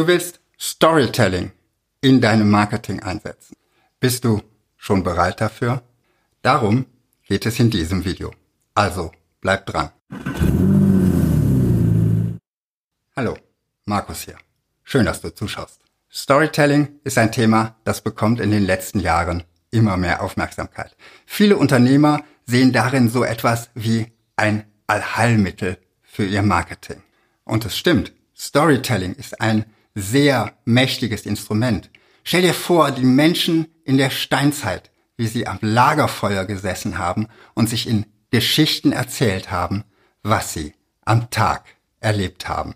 Du willst Storytelling in deinem Marketing einsetzen. Bist du schon bereit dafür? Darum geht es in diesem Video. Also bleib dran. Hallo, Markus hier. Schön, dass du zuschaust. Storytelling ist ein Thema, das bekommt in den letzten Jahren immer mehr Aufmerksamkeit. Viele Unternehmer sehen darin so etwas wie ein Allheilmittel für ihr Marketing. Und es stimmt, Storytelling ist ein sehr mächtiges Instrument. Stell dir vor, die Menschen in der Steinzeit, wie sie am Lagerfeuer gesessen haben und sich in Geschichten erzählt haben, was sie am Tag erlebt haben.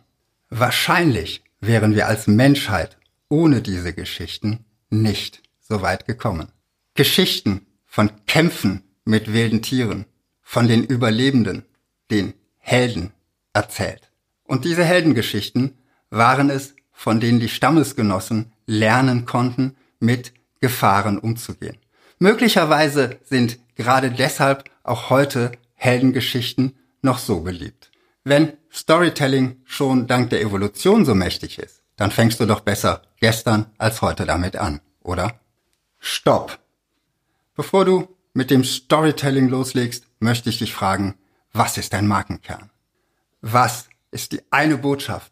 Wahrscheinlich wären wir als Menschheit ohne diese Geschichten nicht so weit gekommen. Geschichten von Kämpfen mit wilden Tieren, von den Überlebenden, den Helden erzählt. Und diese Heldengeschichten waren es, von denen die Stammesgenossen lernen konnten, mit Gefahren umzugehen. Möglicherweise sind gerade deshalb auch heute Heldengeschichten noch so beliebt. Wenn Storytelling schon dank der Evolution so mächtig ist, dann fängst du doch besser gestern als heute damit an, oder? Stopp! Bevor du mit dem Storytelling loslegst, möchte ich dich fragen, was ist dein Markenkern? Was ist die eine Botschaft,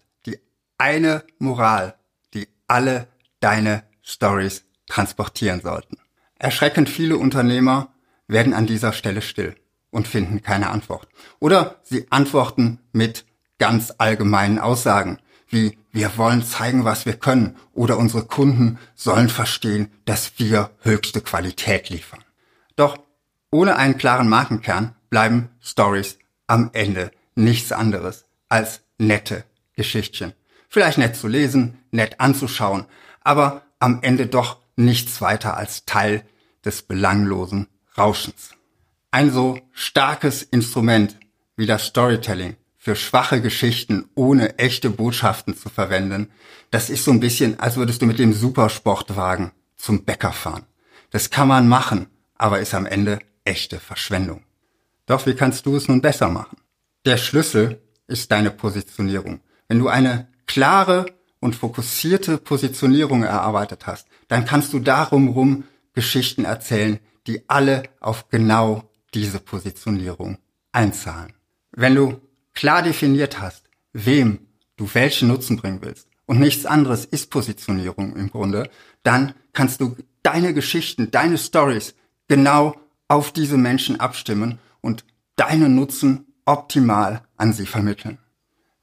eine Moral, die alle deine Stories transportieren sollten? Erschreckend viele Unternehmer werden an dieser Stelle still und finden keine Antwort. Oder sie antworten mit ganz allgemeinen Aussagen, wie wir wollen zeigen, was wir können oder unsere Kunden sollen verstehen, dass wir höchste Qualität liefern. Doch ohne einen klaren Markenkern bleiben Stories am Ende nichts anderes als nette Geschichtchen. Vielleicht nett zu lesen, nett anzuschauen, aber am Ende doch nichts weiter als Teil des belanglosen Rauschens. Ein so starkes Instrument wie das Storytelling für schwache Geschichten ohne echte Botschaften zu verwenden, das ist so ein bisschen, als würdest du mit dem Supersportwagen zum Bäcker fahren. Das kann man machen, aber ist am Ende echte Verschwendung. Doch wie kannst du es nun besser machen? Der Schlüssel ist deine Positionierung. Wenn du eine klare und fokussierte Positionierung erarbeitet hast, dann kannst du darum rum Geschichten erzählen, die alle auf genau diese Positionierung einzahlen. Wenn du klar definiert hast, wem du welchen Nutzen bringen willst und nichts anderes ist Positionierung im Grunde, dann kannst du deine Geschichten, deine Stories genau auf diese Menschen abstimmen und deinen Nutzen optimal an sie vermitteln.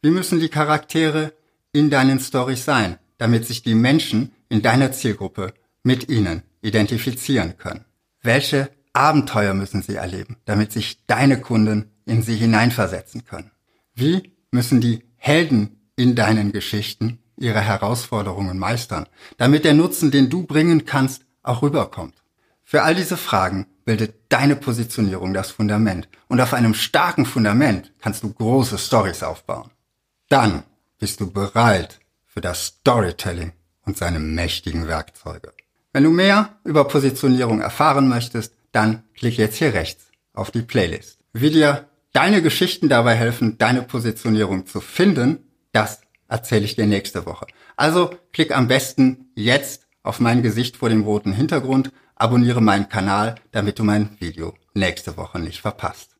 Wie müssen die Charaktere in deinen Stories sein, damit sich die Menschen in deiner Zielgruppe mit ihnen identifizieren können? Welche Abenteuer müssen sie erleben, damit sich deine Kunden in sie hineinversetzen können? Wie müssen die Helden in deinen Geschichten ihre Herausforderungen meistern, damit der Nutzen, den du bringen kannst, auch rüberkommt? Für all diese Fragen bildet deine Positionierung das Fundament. Und auf einem starken Fundament kannst du große Stories aufbauen. Dann bist du bereit für das Storytelling und seine mächtigen Werkzeuge. Wenn du mehr über Positionierung erfahren möchtest, dann klick jetzt hier rechts auf die Playlist. Wie dir deine Geschichten dabei helfen, deine Positionierung zu finden, das erzähle ich dir nächste Woche. Also klick am besten jetzt auf mein Gesicht vor dem roten Hintergrund, abonniere meinen Kanal, damit du mein Video nächste Woche nicht verpasst.